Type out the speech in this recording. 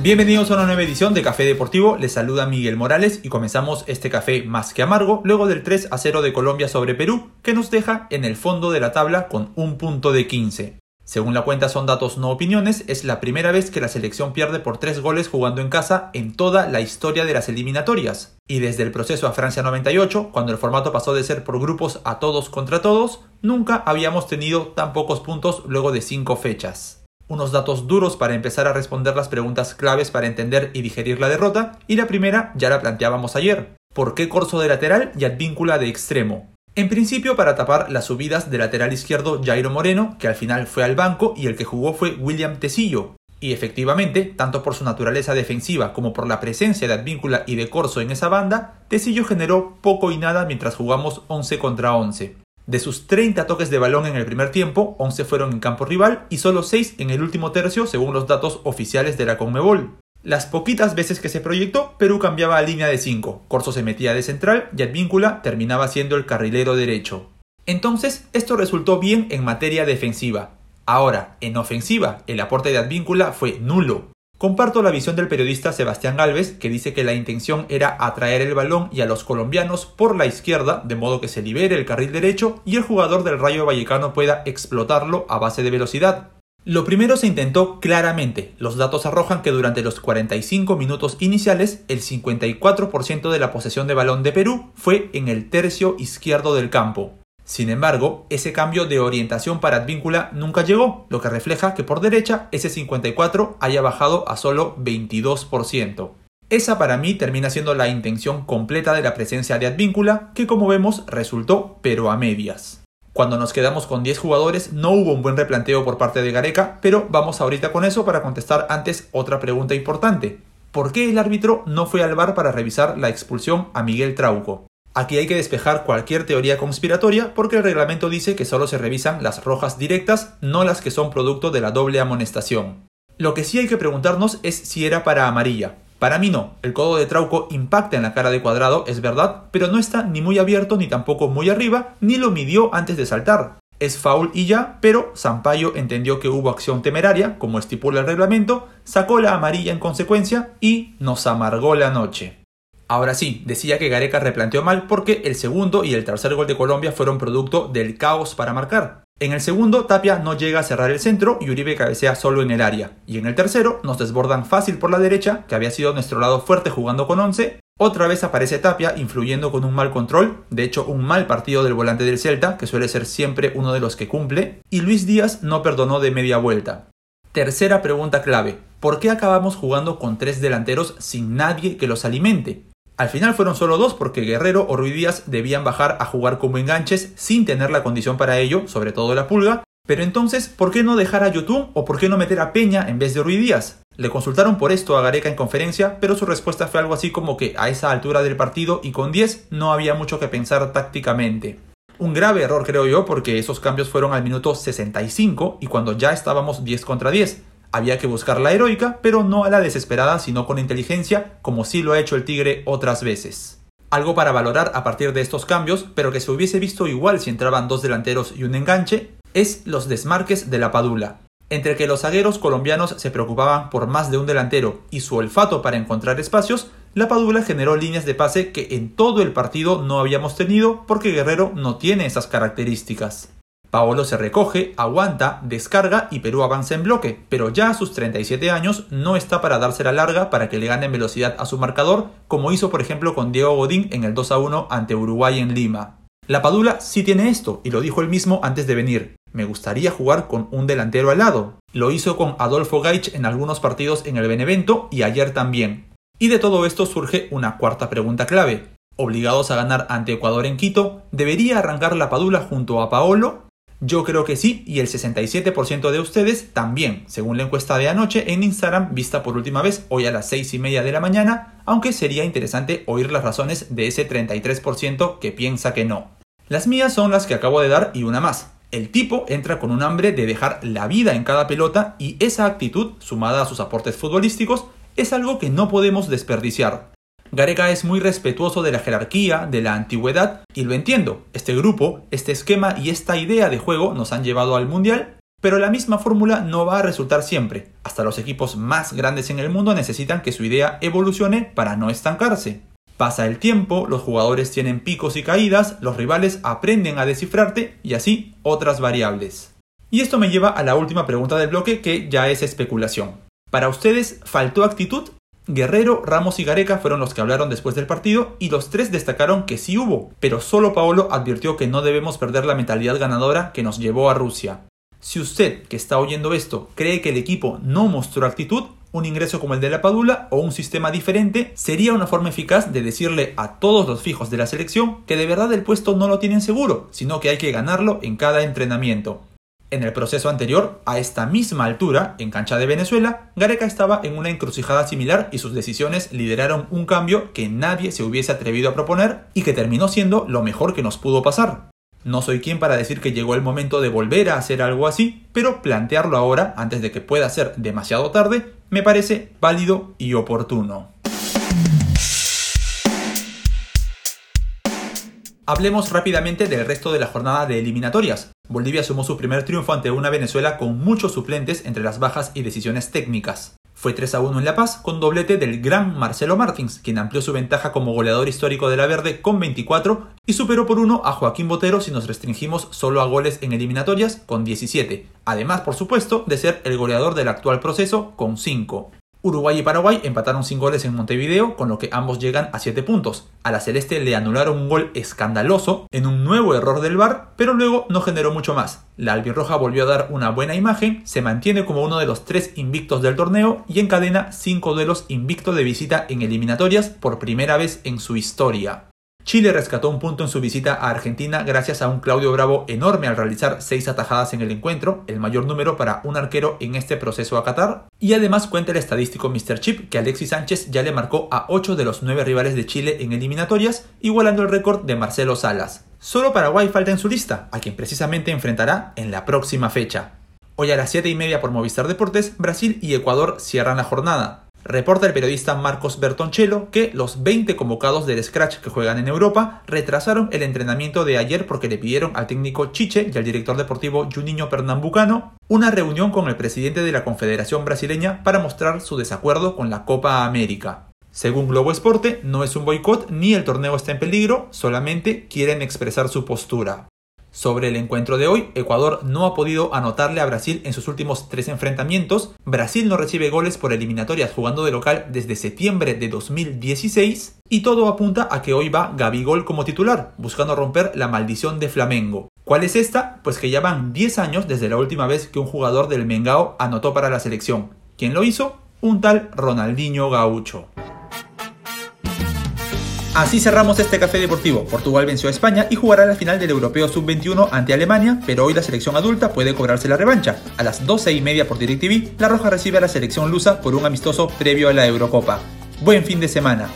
Bienvenidos a una nueva edición de Café Deportivo, les saluda Miguel Morales y comenzamos este café más que amargo luego del 3 a 0 de Colombia sobre Perú que nos deja en el fondo de la tabla con un punto de 15. Según la cuenta son datos no opiniones, es la primera vez que la selección pierde por 3 goles jugando en casa en toda la historia de las eliminatorias. Y desde el proceso a Francia 98, cuando el formato pasó de ser por grupos a todos contra todos, nunca habíamos tenido tan pocos puntos luego de 5 fechas unos datos duros para empezar a responder las preguntas claves para entender y digerir la derrota, y la primera ya la planteábamos ayer. ¿Por qué Corso de lateral y Advíncula de extremo? En principio para tapar las subidas de lateral izquierdo Jairo Moreno, que al final fue al banco y el que jugó fue William Tecillo. Y efectivamente, tanto por su naturaleza defensiva como por la presencia de Advíncula y de Corso en esa banda, Tecillo generó poco y nada mientras jugamos 11 contra 11. De sus 30 toques de balón en el primer tiempo, 11 fueron en campo rival y solo 6 en el último tercio según los datos oficiales de la Conmebol. Las poquitas veces que se proyectó, Perú cambiaba a línea de 5, Corso se metía de central y Advíncula terminaba siendo el carrilero derecho. Entonces, esto resultó bien en materia defensiva. Ahora, en ofensiva, el aporte de Advíncula fue nulo. Comparto la visión del periodista Sebastián Galvez, que dice que la intención era atraer el balón y a los colombianos por la izquierda, de modo que se libere el carril derecho y el jugador del Rayo Vallecano pueda explotarlo a base de velocidad. Lo primero se intentó claramente. Los datos arrojan que durante los 45 minutos iniciales, el 54% de la posesión de balón de Perú fue en el tercio izquierdo del campo. Sin embargo, ese cambio de orientación para Advíncula nunca llegó, lo que refleja que por derecha ese 54 haya bajado a solo 22%. Esa para mí termina siendo la intención completa de la presencia de Advíncula, que como vemos resultó pero a medias. Cuando nos quedamos con 10 jugadores no hubo un buen replanteo por parte de Gareca, pero vamos ahorita con eso para contestar antes otra pregunta importante. ¿Por qué el árbitro no fue al bar para revisar la expulsión a Miguel Trauco? Aquí hay que despejar cualquier teoría conspiratoria porque el reglamento dice que solo se revisan las rojas directas, no las que son producto de la doble amonestación. Lo que sí hay que preguntarnos es si era para amarilla. Para mí no, el codo de Trauco impacta en la cara de cuadrado, es verdad, pero no está ni muy abierto ni tampoco muy arriba, ni lo midió antes de saltar. Es foul y ya, pero Sampaio entendió que hubo acción temeraria, como estipula el reglamento, sacó la amarilla en consecuencia y nos amargó la noche. Ahora sí, decía que Gareca replanteó mal porque el segundo y el tercer gol de Colombia fueron producto del caos para marcar. En el segundo, Tapia no llega a cerrar el centro y Uribe cabecea solo en el área. Y en el tercero, nos desbordan fácil por la derecha, que había sido nuestro lado fuerte jugando con 11. Otra vez aparece Tapia, influyendo con un mal control, de hecho un mal partido del volante del Celta, que suele ser siempre uno de los que cumple. Y Luis Díaz no perdonó de media vuelta. Tercera pregunta clave. ¿Por qué acabamos jugando con tres delanteros sin nadie que los alimente? Al final fueron solo dos porque Guerrero o Ruidías debían bajar a jugar como enganches sin tener la condición para ello, sobre todo la pulga. Pero entonces, ¿por qué no dejar a Yotun o por qué no meter a Peña en vez de Ruidías? Le consultaron por esto a Gareca en conferencia, pero su respuesta fue algo así como que a esa altura del partido y con 10 no había mucho que pensar tácticamente. Un grave error creo yo porque esos cambios fueron al minuto 65 y cuando ya estábamos 10 contra 10. Había que buscar la heroica, pero no a la desesperada, sino con inteligencia, como sí lo ha hecho el Tigre otras veces. Algo para valorar a partir de estos cambios, pero que se hubiese visto igual si entraban dos delanteros y un enganche, es los desmarques de la Padula. Entre que los zagueros colombianos se preocupaban por más de un delantero y su olfato para encontrar espacios, la Padula generó líneas de pase que en todo el partido no habíamos tenido porque Guerrero no tiene esas características. Paolo se recoge, aguanta, descarga y Perú avanza en bloque, pero ya a sus 37 años no está para darse la larga para que le ganen velocidad a su marcador, como hizo por ejemplo con Diego Godín en el 2 a 1 ante Uruguay en Lima. La Padula sí tiene esto, y lo dijo él mismo antes de venir. Me gustaría jugar con un delantero al lado. Lo hizo con Adolfo Gaich en algunos partidos en el Benevento y ayer también. Y de todo esto surge una cuarta pregunta clave. Obligados a ganar ante Ecuador en Quito, ¿debería arrancar la Padula junto a Paolo yo creo que sí y el 67% de ustedes también, según la encuesta de anoche en Instagram vista por última vez hoy a las 6 y media de la mañana, aunque sería interesante oír las razones de ese 33% que piensa que no. Las mías son las que acabo de dar y una más. El tipo entra con un hambre de dejar la vida en cada pelota y esa actitud, sumada a sus aportes futbolísticos, es algo que no podemos desperdiciar. Gareca es muy respetuoso de la jerarquía, de la antigüedad, y lo entiendo. Este grupo, este esquema y esta idea de juego nos han llevado al Mundial, Pero la misma fórmula no va a resultar siempre. Hasta los equipos más grandes en el mundo necesitan que su idea evolucione para no estancarse. Pasa el tiempo, los jugadores tienen picos y caídas, los rivales aprenden a descifrarte y así otras variables. Y esto me lleva a la última pregunta del bloque que ya es especulación. ¿Para ustedes faltó actitud? Guerrero, Ramos y Gareca fueron los que hablaron después del partido y los tres destacaron que sí hubo, pero solo Paolo advirtió que no debemos perder la mentalidad ganadora que nos llevó a Rusia. Si usted, que está oyendo esto, cree que el equipo no mostró actitud, un ingreso como el de la Padula o un sistema diferente sería una forma eficaz de decirle a todos los fijos de la selección que de verdad el puesto no lo tienen seguro, sino que hay que ganarlo en cada entrenamiento. En el proceso anterior, a esta misma altura, en cancha de Venezuela, Gareca estaba en una encrucijada similar y sus decisiones lideraron un cambio que nadie se hubiese atrevido a proponer y que terminó siendo lo mejor que nos pudo pasar. No soy quien para decir que llegó el momento de volver a hacer algo así, pero plantearlo ahora, antes de que pueda ser demasiado tarde, me parece válido y oportuno. Hablemos rápidamente del resto de la jornada de eliminatorias. Bolivia sumó su primer triunfo ante una Venezuela con muchos suplentes entre las bajas y decisiones técnicas. Fue 3 a 1 en La Paz con doblete del gran Marcelo Martins, quien amplió su ventaja como goleador histórico de la Verde con 24 y superó por 1 a Joaquín Botero si nos restringimos solo a goles en eliminatorias con 17, además por supuesto de ser el goleador del actual proceso con 5. Uruguay y Paraguay empataron sin goles en Montevideo, con lo que ambos llegan a 7 puntos. A la Celeste le anularon un gol escandaloso en un nuevo error del VAR, pero luego no generó mucho más. La albirroja volvió a dar una buena imagen, se mantiene como uno de los tres invictos del torneo y encadena 5 duelos invicto de visita en eliminatorias por primera vez en su historia. Chile rescató un punto en su visita a Argentina gracias a un Claudio Bravo enorme al realizar seis atajadas en el encuentro, el mayor número para un arquero en este proceso a Qatar. Y además cuenta el estadístico Mr. Chip que Alexis Sánchez ya le marcó a 8 de los 9 rivales de Chile en eliminatorias, igualando el récord de Marcelo Salas. Solo Paraguay falta en su lista, a quien precisamente enfrentará en la próxima fecha. Hoy a las 7 y media por Movistar Deportes, Brasil y Ecuador cierran la jornada. Reporta el periodista Marcos Bertoncello que los 20 convocados del Scratch que juegan en Europa retrasaron el entrenamiento de ayer porque le pidieron al técnico Chiche y al director deportivo Juninho Pernambucano una reunión con el presidente de la Confederación Brasileña para mostrar su desacuerdo con la Copa América. Según Globo Esporte, no es un boicot ni el torneo está en peligro, solamente quieren expresar su postura. Sobre el encuentro de hoy, Ecuador no ha podido anotarle a Brasil en sus últimos tres enfrentamientos. Brasil no recibe goles por eliminatorias jugando de local desde septiembre de 2016 y todo apunta a que hoy va Gabigol como titular, buscando romper la maldición de Flamengo. ¿Cuál es esta? Pues que ya van 10 años desde la última vez que un jugador del Mengao anotó para la selección. ¿Quién lo hizo? Un tal Ronaldinho Gaucho. Así cerramos este café deportivo. Portugal venció a España y jugará la final del Europeo Sub-21 ante Alemania, pero hoy la selección adulta puede cobrarse la revancha. A las 12 y media por DirecTV, La Roja recibe a la selección lusa por un amistoso previo a la Eurocopa. Buen fin de semana.